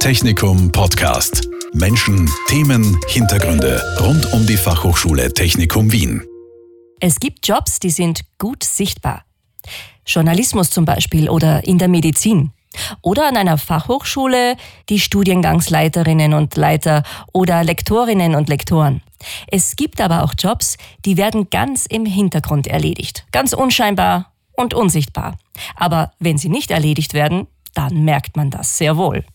Technikum Podcast. Menschen, Themen, Hintergründe rund um die Fachhochschule Technikum Wien. Es gibt Jobs, die sind gut sichtbar. Journalismus zum Beispiel oder in der Medizin. Oder an einer Fachhochschule die Studiengangsleiterinnen und Leiter oder Lektorinnen und Lektoren. Es gibt aber auch Jobs, die werden ganz im Hintergrund erledigt, ganz unscheinbar und unsichtbar. Aber wenn sie nicht erledigt werden, dann merkt man das sehr wohl.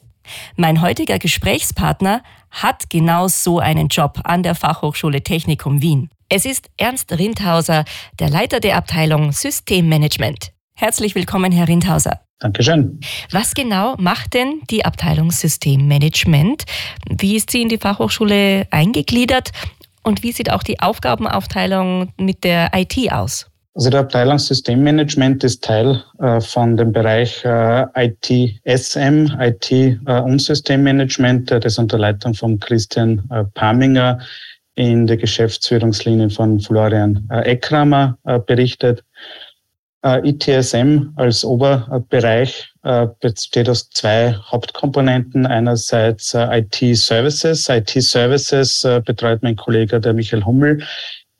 Mein heutiger Gesprächspartner hat genau so einen Job an der Fachhochschule Technikum Wien. Es ist Ernst Rindhauser, der Leiter der Abteilung Systemmanagement. Herzlich willkommen, Herr Rindhauser. Dankeschön. Was genau macht denn die Abteilung Systemmanagement? Wie ist sie in die Fachhochschule eingegliedert? Und wie sieht auch die Aufgabenaufteilung mit der IT aus? Also die Abteilung Systemmanagement ist Teil äh, von dem Bereich äh, IT-SM, IT äh, und Systemmanagement, äh, das unter Leitung von Christian äh, Paminger in der Geschäftsführungslinie von Florian äh, Eckramer berichtet. ITSM als Oberbereich besteht aus zwei Hauptkomponenten. Einerseits IT-Services. IT-Services betreut mein Kollege, der Michael Hummel,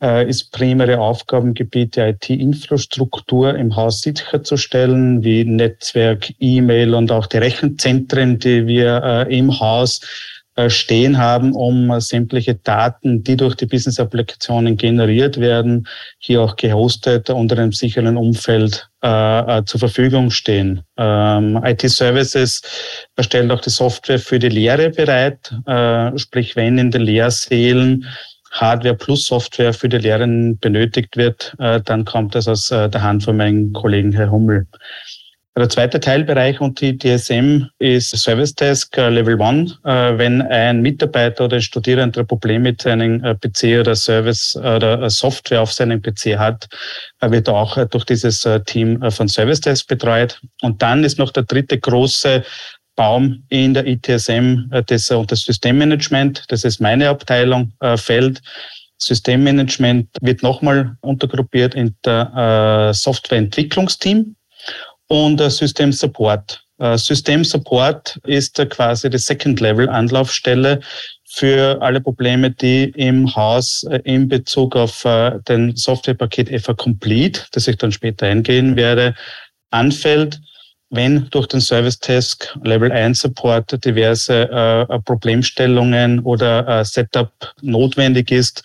ist primäre Aufgabengebiet der IT-Infrastruktur im Haus sicherzustellen, wie Netzwerk, E-Mail und auch die Rechenzentren, die wir äh, im Haus äh, stehen haben, um sämtliche Daten, die durch die Business-Applikationen generiert werden, hier auch gehostet unter einem sicheren Umfeld äh, zur Verfügung stehen. Ähm, IT-Services erstellt auch die Software für die Lehre bereit, äh, sprich wenn in den Lehrsälen Hardware plus Software für die Lehrenden benötigt wird, äh, dann kommt das aus äh, der Hand von meinem Kollegen Herr Hummel. Der zweite Teilbereich und die DSM ist Service Desk äh, Level 1. Wenn ein Mitarbeiter oder ein Studierender ein Problem mit seinem PC oder Service oder Software auf seinem PC hat, wird auch durch dieses Team von Service Desk betreut. Und dann ist noch der dritte große Baum in der ITSM äh, das, das Systemmanagement, das ist meine Abteilung, äh, fällt. Systemmanagement wird nochmal untergruppiert in der äh, Softwareentwicklungsteam und äh, System Support. Äh, System Support ist quasi die Second-Level-Anlaufstelle für alle Probleme, die im Haus in Bezug auf äh, den Softwarepaket FA Complete, das ich dann später eingehen werde, anfällt wenn durch den Service Task Level 1 Support diverse äh, Problemstellungen oder äh, Setup notwendig ist,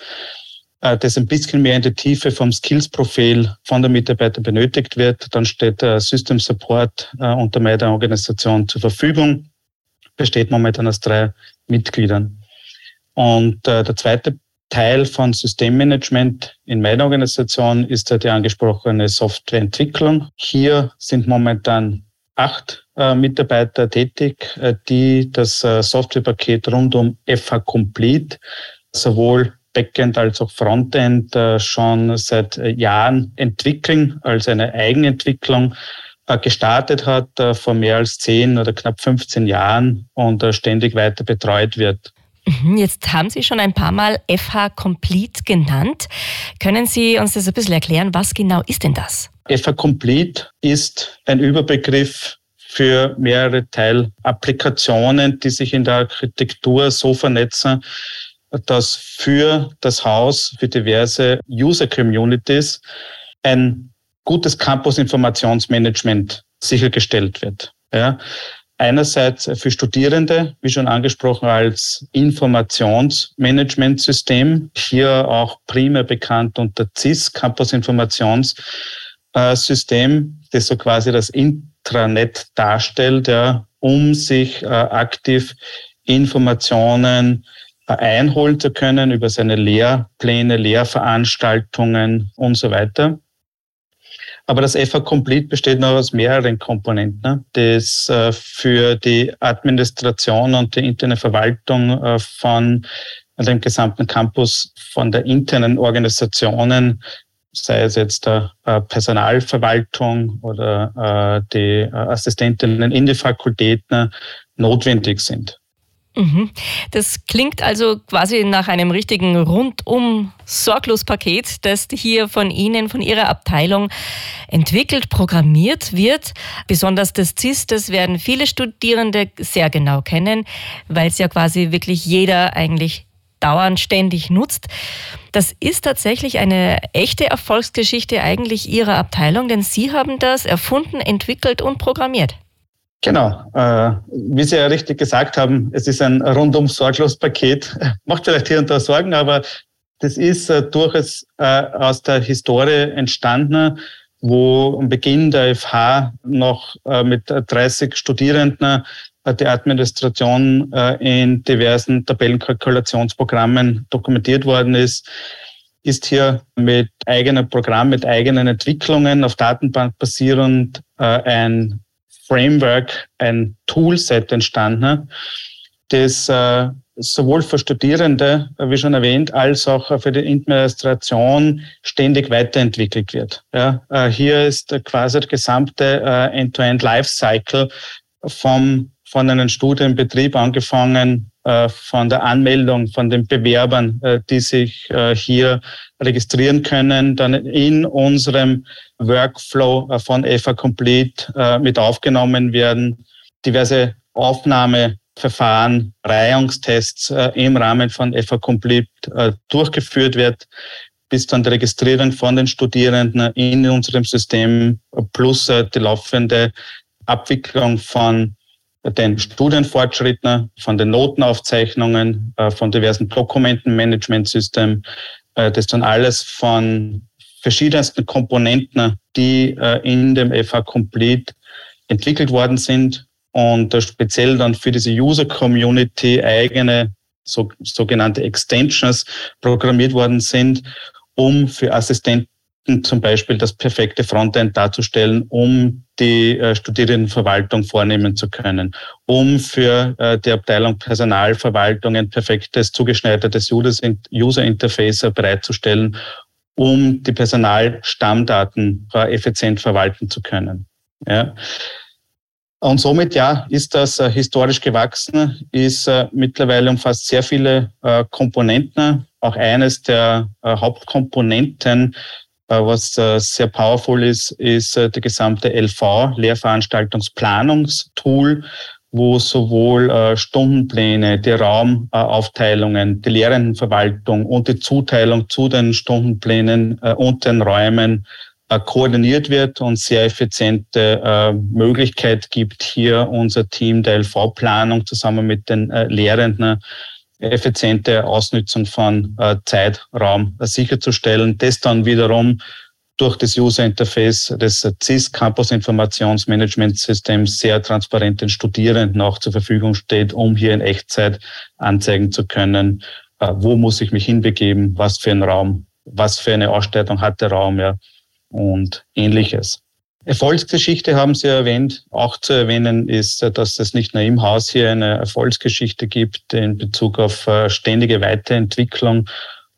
äh, das ein bisschen mehr in die Tiefe vom Skills-Profil von der Mitarbeiter benötigt wird, dann steht der System Support äh, unter meiner Organisation zur Verfügung, besteht momentan aus drei Mitgliedern. Und äh, der zweite Teil von Systemmanagement in meiner Organisation ist ja die angesprochene Softwareentwicklung. Hier sind momentan acht äh, Mitarbeiter tätig, äh, die das äh, Softwarepaket rund um FH Complete sowohl Backend als auch Frontend äh, schon seit äh, Jahren entwickeln, als eine Eigenentwicklung äh, gestartet hat vor mehr als zehn oder knapp 15 Jahren und ständig weiter betreut wird. Mhm, jetzt haben Sie schon ein paar Mal FH Complete genannt. Können Sie uns das ein bisschen erklären? Was genau ist denn das? FH Complete ist ein Überbegriff für mehrere Teilapplikationen, die sich in der Architektur so vernetzen, dass für das Haus, für diverse User-Communities ein gutes Campus-Informationsmanagement sichergestellt wird. Ja. Einerseits für Studierende, wie schon angesprochen, als Informationsmanagementsystem, hier auch primär bekannt unter CIS, Campus Informations System, das so quasi das Intranet darstellt, ja, um sich äh, aktiv Informationen äh, einholen zu können über seine Lehrpläne, Lehrveranstaltungen und so weiter. Aber das FA Complete besteht noch aus mehreren Komponenten, ne, das äh, für die Administration und die interne Verwaltung äh, von dem gesamten Campus von der internen Organisationen sei es jetzt der äh, Personalverwaltung oder äh, die äh, Assistentinnen in die Fakultäten, notwendig sind. Mhm. Das klingt also quasi nach einem richtigen rundum sorglos Paket, das hier von Ihnen, von Ihrer Abteilung entwickelt, programmiert wird. Besonders das CIS, das werden viele Studierende sehr genau kennen, weil es ja quasi wirklich jeder eigentlich dauernd ständig nutzt. Das ist tatsächlich eine echte Erfolgsgeschichte eigentlich Ihrer Abteilung, denn Sie haben das erfunden, entwickelt und programmiert. Genau. Äh, wie Sie ja richtig gesagt haben, es ist ein rundum sorglos Paket. Macht vielleicht hier und da Sorgen, aber das ist äh, durchaus äh, aus der Historie entstanden, wo am Beginn der FH noch mit 30 Studierenden äh, die Administration äh, in diversen Tabellenkalkulationsprogrammen dokumentiert worden ist ist hier mit eigenen Programmen, mit eigenen Entwicklungen auf Datenbank basierend äh, ein Framework, ein Toolset entstanden, das sowohl für Studierende, wie schon erwähnt, als auch für die Administration ständig weiterentwickelt wird. Ja, hier ist quasi der gesamte äh, End-to-End Lifecycle vom, von einem Studienbetrieb angefangen, äh, von der Anmeldung von den Bewerbern, äh, die sich äh, hier registrieren können, dann in unserem Workflow von FA Complete mit aufgenommen werden, diverse Aufnahmeverfahren, Reihungstests im Rahmen von FA Complete durchgeführt wird, bis dann die Registrierung von den Studierenden in unserem System plus die laufende Abwicklung von den Studienfortschritten, von den Notenaufzeichnungen, von diversen Dokumentenmanagementsystemen, das dann alles von verschiedensten Komponenten, die äh, in dem FH Complete entwickelt worden sind und äh, speziell dann für diese User Community eigene so, sogenannte Extensions programmiert worden sind, um für Assistenten zum Beispiel das perfekte Frontend darzustellen, um die äh, Studierendenverwaltung vornehmen zu können, um für äh, die Abteilung Personalverwaltung ein perfektes, zugeschneidertes User Interface bereitzustellen, um die Personalstammdaten effizient verwalten zu können. Ja. Und somit, ja, ist das äh, historisch gewachsen, ist äh, mittlerweile umfasst sehr viele äh, Komponenten. Auch eines der äh, Hauptkomponenten, äh, was äh, sehr powerful ist, ist der gesamte LV, Lehrveranstaltungsplanungstool, wo sowohl äh, Stundenpläne, die Raumaufteilungen, äh, die Lehrendenverwaltung und die Zuteilung zu den Stundenplänen äh, und den Räumen äh, koordiniert wird und sehr effiziente äh, Möglichkeit gibt, hier unser Team der LV-Planung zusammen mit den äh, Lehrenden effiziente Ausnutzung von äh, Zeitraum sicherzustellen. Das dann wiederum durch das User Interface des CIS Campus Informationsmanagement Systems sehr transparent den Studierenden auch zur Verfügung steht, um hier in Echtzeit anzeigen zu können, äh, wo muss ich mich hinbegeben, was für ein Raum, was für eine Ausstattung hat der Raum, ja, und ähnliches. Erfolgsgeschichte haben Sie erwähnt. Auch zu erwähnen ist, dass es nicht nur im Haus hier eine Erfolgsgeschichte gibt in Bezug auf äh, ständige Weiterentwicklung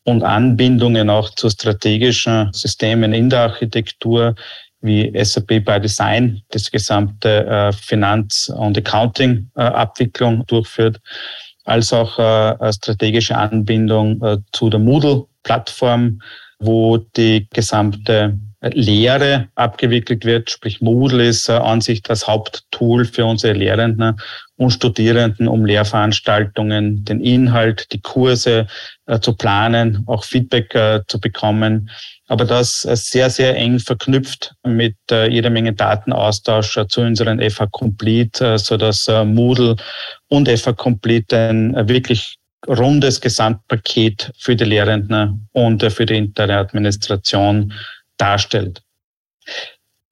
und Anbindungen auch zu strategischen Systemen in der Architektur wie SAP by Design das gesamte äh, Finanz- und Accounting-Abwicklung äh, durchführt, als auch äh, strategische Anbindung zu der Moodle-Plattform, wo die gesamte Lehre abgewickelt wird. Sprich, Moodle ist äh, an sich das Haupttool für unsere Lehrenden und Studierenden, um Lehrveranstaltungen, den Inhalt, die Kurse äh, zu planen, auch Feedback äh, zu bekommen. Aber das sehr, sehr eng verknüpft mit jeder Menge Datenaustausch zu unseren FH Complete, so dass Moodle und FH Complete ein wirklich rundes Gesamtpaket für die Lehrenden und für die interne Administration darstellt.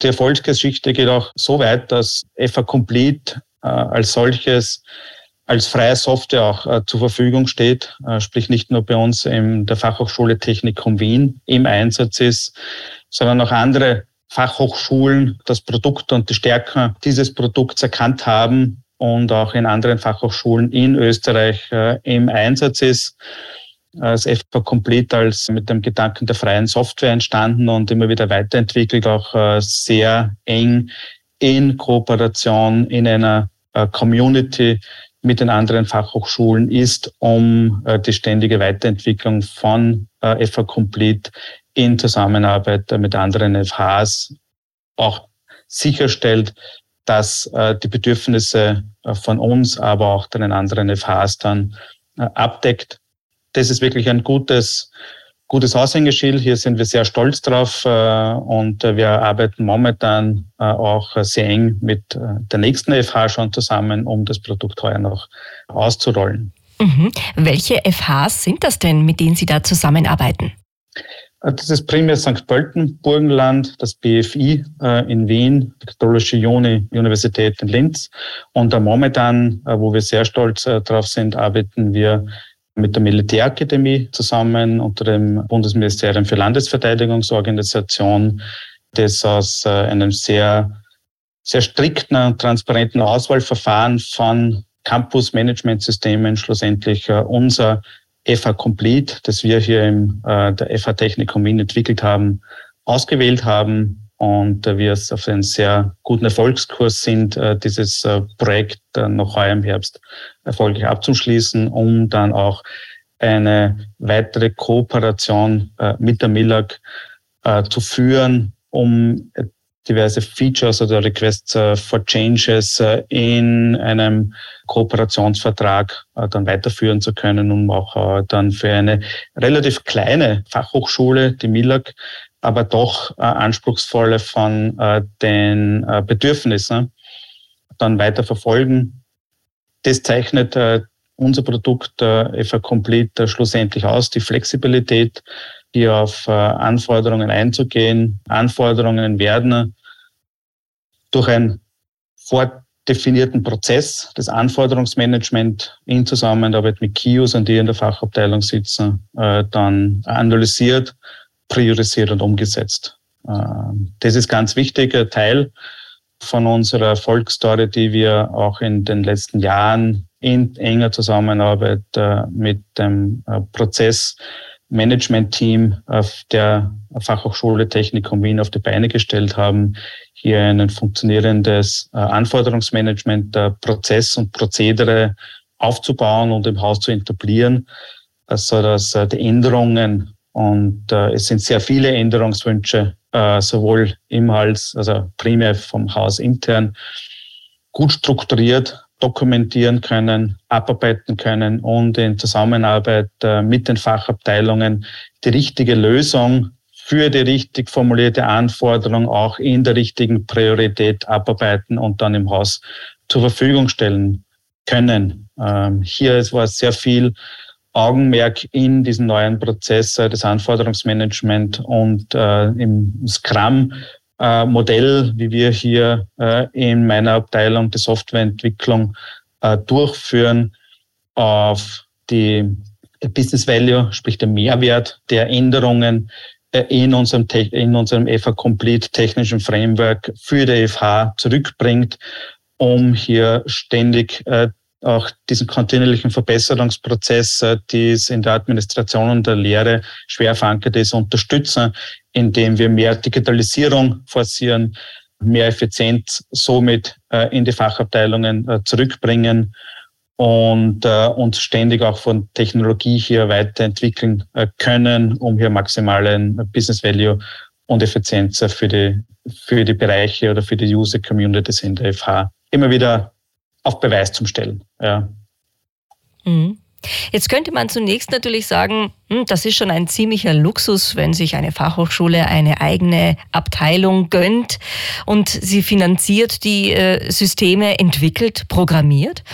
Die Erfolgsgeschichte geht auch so weit, dass FA Complete äh, als solches als freie Software auch äh, zur Verfügung steht, äh, sprich nicht nur bei uns in der Fachhochschule Technikum Wien im Einsatz ist, sondern auch andere Fachhochschulen das Produkt und die Stärken dieses Produkts erkannt haben und auch in anderen Fachhochschulen in Österreich äh, im Einsatz ist als FPA Complete als mit dem Gedanken der freien Software entstanden und immer wieder weiterentwickelt, auch äh, sehr eng in Kooperation in einer Community mit den anderen Fachhochschulen ist, um die ständige Weiterentwicklung von FH Complete in Zusammenarbeit mit anderen FHs auch sicherstellt, dass die Bedürfnisse von uns, aber auch den anderen FHs dann abdeckt. Das ist wirklich ein gutes gutes Aushängeschild. Hier sind wir sehr stolz drauf äh, und äh, wir arbeiten momentan äh, auch sehr eng mit der nächsten FH schon zusammen, um das Produkt heuer noch auszurollen. Mhm. Welche FHs sind das denn, mit denen Sie da zusammenarbeiten? Das ist primär St. Pölten, Burgenland, das BFI in Wien, die Katholische Uni, Universität in Linz. Und momentan, wo wir sehr stolz drauf sind, arbeiten wir mit der Militärakademie zusammen unter dem Bundesministerium für Landesverteidigungsorganisation, das aus äh, einem sehr, sehr strikten und transparenten Auswahlverfahren von Campus-Management-Systemen schlussendlich äh, unser FH Complete, das wir hier im äh, der FH Technikum Wien entwickelt haben, ausgewählt haben und wir auf einem sehr guten Erfolgskurs sind, äh, dieses äh, Projekt noch heuer im Herbst erfolgreich abzuschließen, um dann auch eine weitere Kooperation äh, mit der MILAG zu führen, um diverse Features oder Requests for Changes in einem Kooperationsvertrag dann weiterführen zu können, um auch dann für eine relativ kleine Fachhochschule, die MILAG, aber doch äh, anspruchsvolle von äh, den äh, Bedürfnissen dann weiter verfolgen. Das zeichnet äh, unser Produkt äh, FA Complete äh, schlussendlich aus, die Flexibilität, hier auf äh, Anforderungen einzugehen. Anforderungen werden durch einen vordefinierten Prozess, das Anforderungsmanagement in Zusammenarbeit mit Key-Usern, die in der Fachabteilung sitzen, dann analysiert priorisiert und umgesetzt. Ähm, das ist ganz wichtiger Teil von unserer Erfolgsstory, die wir auch in den letzten Jahren in enger Zusammenarbeit äh, mit dem äh, Prozessmanagement-Team der Fachhochschule Technikum Wien auf die Beine gestellt haben, hier ein funktionierendes äh, Anforderungsmanagement, Prozess und Prozedere aufzubauen und im Haus zu etablieren, so dass die Änderungen und äh, es sind sehr viele Änderungswünsche, äh, sowohl im Hals, also primär vom Haus intern, gut strukturiert dokumentieren können, abarbeiten können und in Zusammenarbeit äh, mit den Fachabteilungen die richtige Lösung für die richtig formulierte Anforderung auch in der richtigen Priorität abarbeiten und dann im Haus zur Verfügung stellen können. Ähm, hier war sehr viel Augenmerk in diesen neuen Prozess des Anforderungsmanagement und äh, im Scrum-Modell, äh, wie wir hier äh, in meiner Abteilung die Softwareentwicklung äh, durchführen, auf die Business Value, sprich der Mehrwert der Änderungen in unserem, in unserem FH Complete technischen Framework für die FH zurückbringt, um hier ständig auch diesen kontinuierlichen Verbesserungsprozess, äh, die es in der Administration und der Lehre schwer verankert ist, unterstützen, indem wir mehr Digitalisierung forcieren, mehr Effizienz somit äh, in die Fachabteilungen äh, zurückbringen und uns ständig auch von Technologie hier weiterentwickeln können, um hier maximalen Business Value und Effizienz für die, für die Bereiche oder für die User Communities in der FH immer wieder auf Beweis zum Stellen. Ja. Mhm. Jetzt könnte man zunächst natürlich sagen, hm, das ist schon ein ziemlicher Luxus, wenn sich eine Fachhochschule eine eigene Abteilung gönnt und sie finanziert die äh, Systeme, entwickelt, programmiert.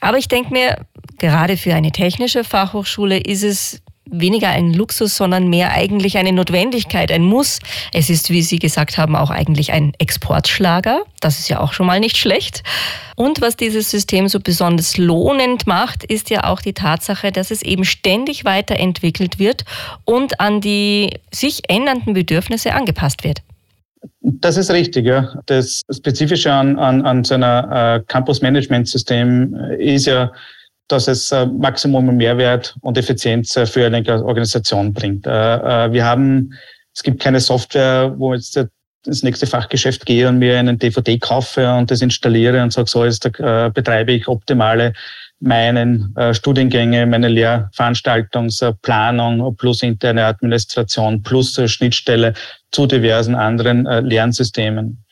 Aber ich denke mir, gerade für eine technische Fachhochschule ist es weniger ein Luxus, sondern mehr eigentlich eine Notwendigkeit, ein Muss. Es ist, wie Sie gesagt haben, auch eigentlich ein Exportschlager. Das ist ja auch schon mal nicht schlecht. Und was dieses System so besonders lohnend macht, ist ja auch die Tatsache, dass es eben ständig weiterentwickelt wird und an die sich ändernden Bedürfnisse angepasst wird. Das ist richtig, ja. Das Spezifische an, an, an so einer äh, Campus-Management-System ist ja, dass es äh, Maximum Mehrwert und Effizienz äh, für eine Organisation bringt. Äh, wir haben, es gibt keine Software, wo jetzt ins nächste Fachgeschäft gehe und mir einen DVD kaufe und das installiere und sage, so jetzt betreibe ich optimale meinen Studiengänge, meine Lehrveranstaltungsplanung plus interne Administration plus Schnittstelle zu diversen anderen Lernsystemen.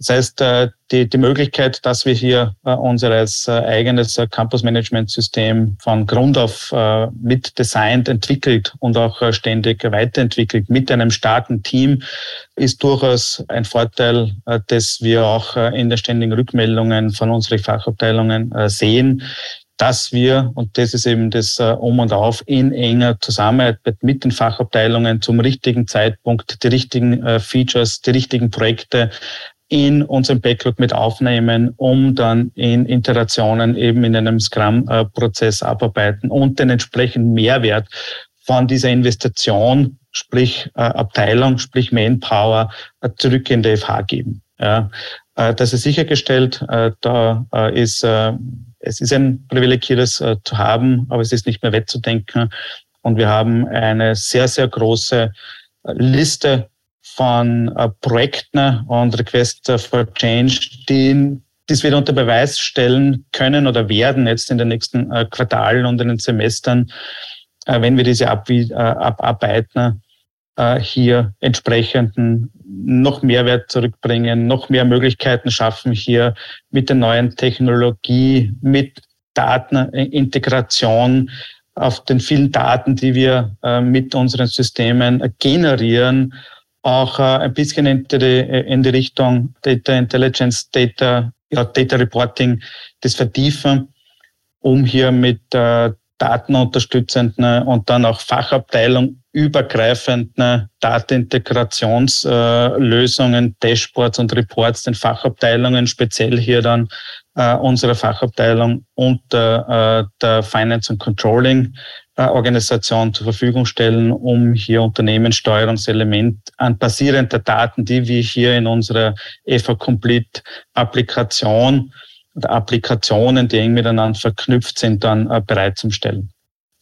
Das heißt, äh, die, die Möglichkeit, dass wir hier äh, unser äh, eigenes Campus-Management-System von Grund auf mit designt, entwickelt und auch ständig weiterentwickelt mit einem starken Team, ist durchaus ein Vorteil, das wir auch in den ständigen Rückmeldungen von unseren Fachabteilungen sehen dass wir, und das ist eben das Um und Auf, in enger Zusammenarbeit mit den Fachabteilungen zum richtigen Zeitpunkt die richtigen Features, die richtigen Projekte in unserem Backlog mit aufnehmen, um dann in Iterationen eben in einem Scrum-Prozess abarbeiten und den entsprechenden Mehrwert von dieser Investition, sprich äh, Abteilung, sprich Manpower, äh, zurück in die FH geben. Ja, äh, das ist sichergestellt. Da ist, es ist ein Privileg, hier das zu haben, aber es ist nicht mehr wettzudenken. Und wir haben eine sehr, sehr große Liste von äh, Projekten und Requests for Change, die das wieder unter Beweis stellen können oder werden jetzt in den nächsten äh, Quartalen und in den Semestern, äh, wenn wir diese ab, abarbeiten, hier entsprechenden noch Mehrwert zurückbringen, noch mehr Möglichkeiten schaffen, hier mit der neuen Technologie, mit Datenintegration, auf den vielen Daten, die wir mit unseren Systemen generieren, auch äh, ein bisschen in die, in die Richtung Data Intelligence, Data, ja, Data Reporting, das vertiefen, um hier mit äh, datenunterstützenden und dann auch Fachabteilung übergreifenden Datenintegrationslösungen, Dashboards und Reports den Fachabteilungen, speziell hier dann äh, unserer Fachabteilung und äh, der Finance und Controlling äh, Organisation zur Verfügung stellen, um hier Unternehmenssteuerungselement an basierender Daten, die wir hier in unserer EVA Complete Applikation oder Applikationen, die eng miteinander verknüpft sind, dann äh, bereitzustellen.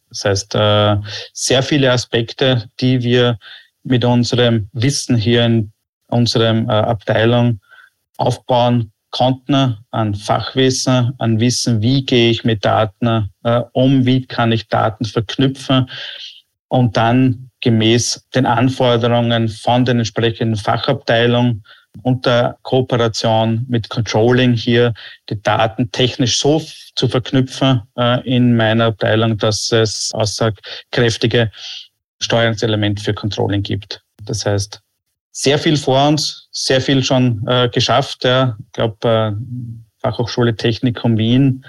Das heißt, äh, sehr viele Aspekte, die wir mit unserem Wissen hier in unserem Abteilung aufbauen, Konten an Fachwissen, an Wissen, wie gehe ich mit Daten äh, um, wie kann ich Daten verknüpfen und dann gemäß den Anforderungen von den entsprechenden Fachabteilungen unter Kooperation mit Controlling hier die Daten technisch so zu verknüpfen äh, in meiner Abteilung, dass es aussagkräftige Steuerungselement für Controlling gibt. Das heißt, sehr viel vor uns, sehr viel schon äh, geschafft. Ja. Ich glaube, äh, Fachhochschule Technikum Wien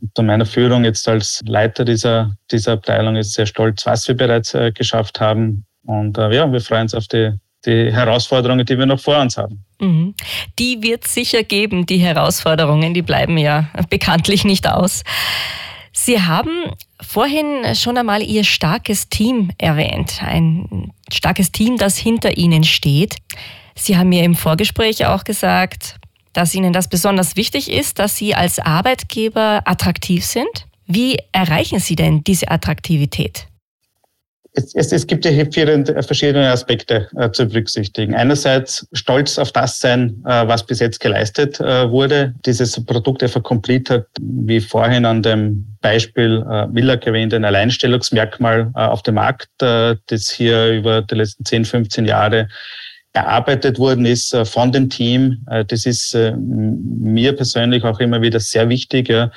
unter meiner Führung jetzt als Leiter dieser, dieser Abteilung ist sehr stolz, was wir bereits äh, geschafft haben. Und äh, ja, wir freuen uns auf die, die Herausforderungen, die wir noch vor uns haben. Mhm. Die wird sicher geben, die Herausforderungen, die bleiben ja bekanntlich nicht aus. Sie haben vorhin schon einmal Ihr starkes Team erwähnt. Ein starkes Team, das hinter Ihnen steht. Sie haben mir im Vorgespräch auch gesagt, dass Ihnen das besonders wichtig ist, dass Sie als Arbeitgeber attraktiv sind. Wie erreichen Sie denn diese Attraktivität? Es, es, es gibt ja hier viele verschiedene Aspekte äh, zu berücksichtigen. Einerseits stolz auf das sein, äh, was bis jetzt geleistet äh, wurde. Dieses Produkt einfach Complete hat, wie vorhin an dem Beispiel äh, Miller erwähnt, ein Alleinstellungsmerkmal äh, auf dem Markt, äh, das hier über die letzten 10, 15 Jahre erarbeitet worden ist äh, von dem Team. Äh, das ist äh, mir persönlich auch immer wieder sehr wichtig, ja,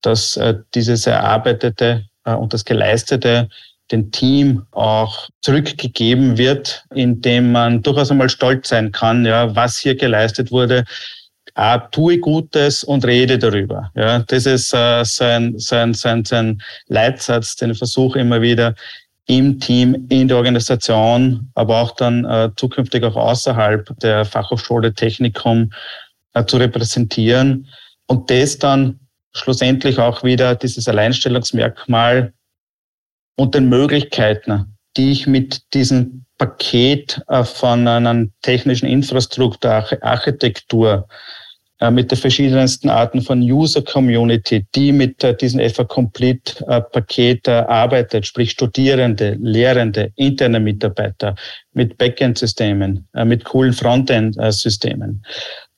dass äh, dieses Erarbeitete äh, und das Geleistete dem Team auch zurückgegeben wird, indem man durchaus einmal stolz sein kann, ja, was hier geleistet wurde. Ah, tue Gutes und rede darüber. Ja, das ist äh, sein, sein, sein, sein Leitsatz, den ich versuche immer wieder im Team, in der Organisation, aber auch dann äh, zukünftig auch außerhalb der Fachhochschule Technikum äh, zu repräsentieren und das dann schlussendlich auch wieder dieses Alleinstellungsmerkmal und den Möglichkeiten, die ich mit diesem Paket äh, von einer technischen Infrastruktur, Architektur äh, mit den verschiedensten Arten von User Community, die mit äh, diesem FA Complete Paket arbeitet, sprich Studierende, Lehrende, interne Mitarbeiter, mit Backend-Systemen, mit coolen Frontend-Systemen.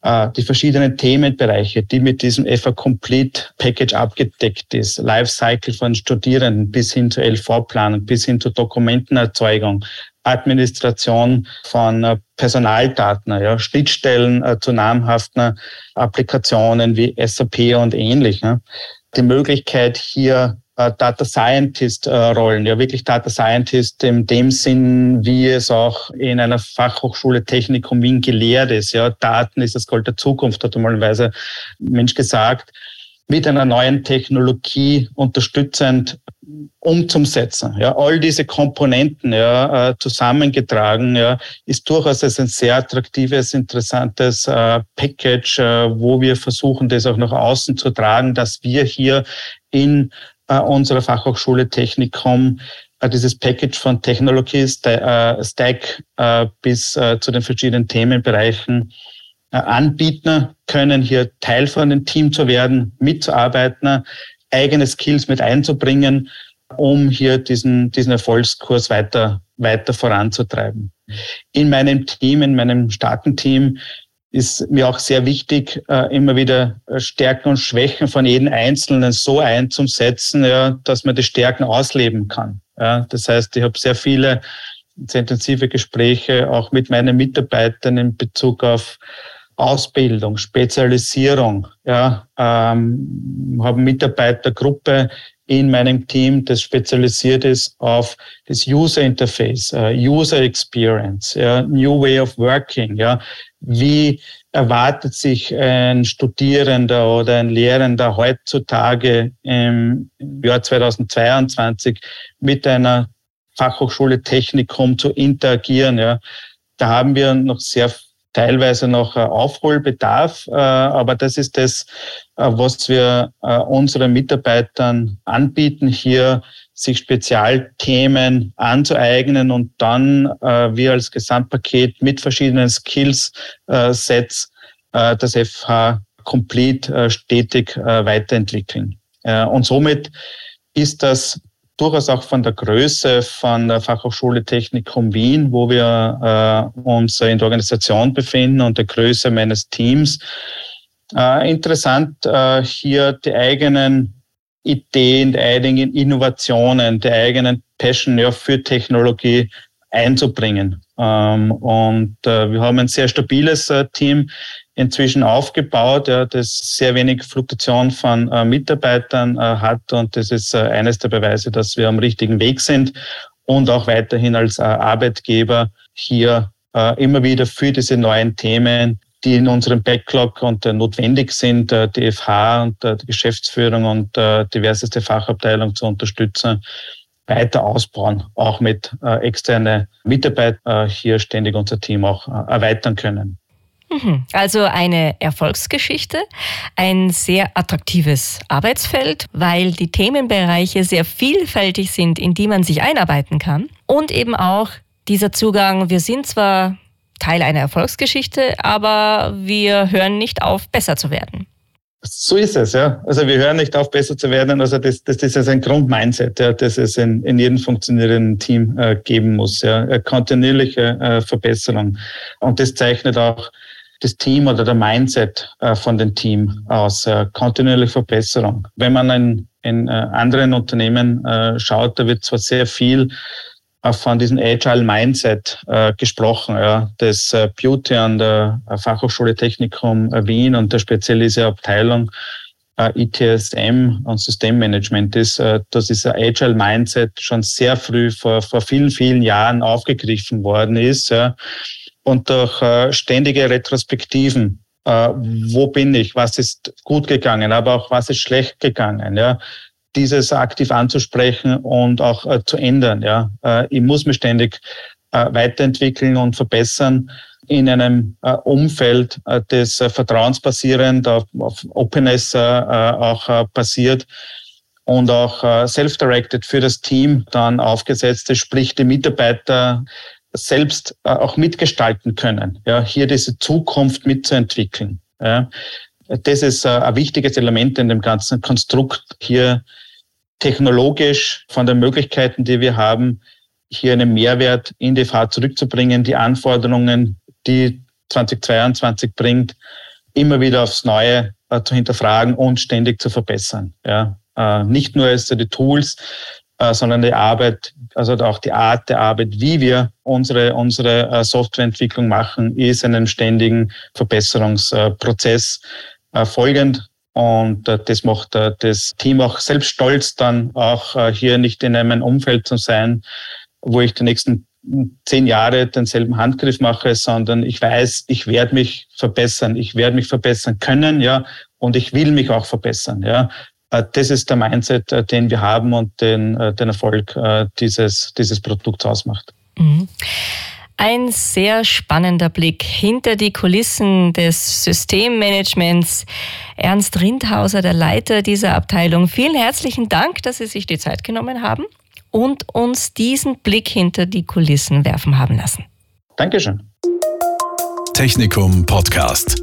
Die verschiedenen Themenbereiche, die mit diesem FA Complete Package abgedeckt ist, Lifecycle von Studierenden bis hin zur LV-Planung, bis hin zur Dokumentenerzeugung, Administration von äh, Personaldaten, ja, Schnittstellen äh, zu namhaften Applikationen wie SAP und ähnlich. Ne? Die Möglichkeit hier äh, Data Scientist äh, Rollen, ja wirklich Data Scientist in dem Sinn, wie es auch in einer Fachhochschule Technikum Wien gelehrt ist. Ja, Daten ist das Gold der Zukunft, hat normalerweise Mensch gesagt mit einer neuen Technologie unterstützend umzusetzen. Ja, all diese Komponenten ja, äh, zusammengetragen ja, ist durchaus ein sehr attraktives, interessantes äh, Package, äh, wo wir versuchen, das auch nach außen zu tragen, dass wir hier in äh, unserer Fachhochschule Technikum äh, dieses Package von Technologie äh, Stack bis zu den verschiedenen Themenbereichen anbieten können, hier Teil von einem Team zu werden, mitzuarbeiten, eigene Skills mit einzubringen, um hier diesen, diesen Erfolgskurs weiter, weiter voranzutreiben. In meinem Team, in meinem starken Team ist mir auch sehr wichtig, äh, immer wieder Stärken und Schwächen von jedem Einzelnen so einzusetzen, ja, dass man die Stärken ausleben kann. Ja, das heißt, ich habe sehr viele, sehr intensive Gespräche auch mit meinen Mitarbeitern in Bezug auf Ausbildung, Spezialisierung. Ja, ähm, habe Mitarbeitergruppe in meinem Team, das spezialisiert ist auf das User Interface, uh, User Experience, ja, New Way of Working. Ja, wie erwartet sich ein Studierender oder ein Lehrender heutzutage im Jahr 2022 mit einer Fachhochschule Technikum zu interagieren? Ja, da haben wir noch sehr teilweise noch äh, Aufholbedarf, äh, aber das ist das, äh, was wir unseren Mitarbeitern anbieten, hier sich Spezialthemen anzueignen und dann wir als Gesamtpaket mit verschiedenen Skills-Sets das FH Complete stetig weiterentwickeln. Und somit ist das durchaus auch von der Größe von der Fachhochschule Technikum Wien, wo wir äh, uns in der Organisation befinden und der Größe meines Teams. Äh, interessant, äh, hier die eigenen Ideen, die eigenen Innovationen, die eigenen Passion ja, für Technologie einzubringen. Ähm, und äh, wir haben ein sehr stabiles äh, Team inzwischen aufgebaut, ja, das sehr wenig Fluktuation von äh, Mitarbeitern äh, hat. Und das ist äh, eines der Beweise, dass wir am richtigen Weg sind und auch weiterhin als äh, Arbeitgeber hier äh, immer wieder für diese neuen Themen, die in unserem Backlog und äh, notwendig sind, die FH und die Geschäftsführung und diverseste Fachabteilung zu unterstützen, weiter ausbauen, auch mit externe Mitarbeitern hier ständig unser Team auch erweitern können. Mhm. Also eine Erfolgsgeschichte, ein sehr attraktives Arbeitsfeld, weil die Themenbereiche sehr vielfältig sind, in die man sich einarbeiten kann. Und eben auch dieser Zugang, wir sind zwar Teil einer Erfolgsgeschichte, aber wir hören nicht auf, besser zu werden. So ist es, ja. Also wir hören nicht auf, besser zu werden. Also das, das, das ist ein Grundmindset, ja, das es in, in jedem funktionierenden Team äh, geben muss. Ja. Eine kontinuierliche äh, Verbesserung. Und das zeichnet auch das Team oder der Mindset äh, von dem Team aus. Äh, kontinuierliche Verbesserung. Wenn man in, in äh, anderen Unternehmen schaut, da wird zwar sehr viel von diesem Agile Mindset äh, gesprochen, ja, das äh, Beauty an der Fachhochschule Technikum Wien und der spezielle Abteilung äh, ITSM und Systemmanagement ist, äh, dass dieser Agile Mindset schon sehr früh vor, vor vielen, vielen Jahren aufgegriffen worden ist. Ja und durch äh, ständige Retrospektiven. Äh, wo bin ich? Was ist gut gegangen? Aber auch was ist schlecht gegangen? Ja, dieses aktiv anzusprechen und auch äh, zu ändern. Ja, ich muss mich ständig weiterentwickeln und verbessern in einem Umfeld, das äh, vertrauensbasierend auf, Openness auch basiert und auch self-directed für das Team dann aufgesetzt ist, sprich die Mitarbeiter selbst äh, auch mitgestalten können, ja, hier diese Zukunft mitzuentwickeln. Ja. das ist ein wichtiges Element in dem ganzen Konstrukt, hier technologisch von den Möglichkeiten, die wir haben, hier einen Mehrwert in die Fahrt zurückzubringen, die Anforderungen, die 2022 bringt, immer wieder aufs Neue äh, zu hinterfragen und ständig zu verbessern. Ja, äh, nicht nur als die Tools, äh, sondern die Arbeit, also auch die Art der Arbeit, wie wir unsere, unsere äh, Softwareentwicklung machen, ist einem ständigen Verbesserungsprozess äh, folgend. Und das macht das Team auch selbst stolz, dann auch hier nicht in einem Umfeld zu sein, wo ich die nächsten zehn Jahre denselben Handgriff mache, sondern ich weiß, ich werde mich verbessern, ich werde mich verbessern können, ja, und ich will mich auch verbessern, ja. Äh, das ist der Mindset, äh, den wir haben und den, äh, den Erfolg dieses, dieses Produkts ausmacht. Mhm. Ein sehr spannender Blick hinter die Kulissen des Systemmanagements. Ernst Rindhauser, der Leiter dieser Abteilung, vielen herzlichen Dank, dass Sie sich die Zeit genommen haben und uns diesen Blick hinter die Kulissen werfen haben lassen. Dankeschön. Technikum Podcast.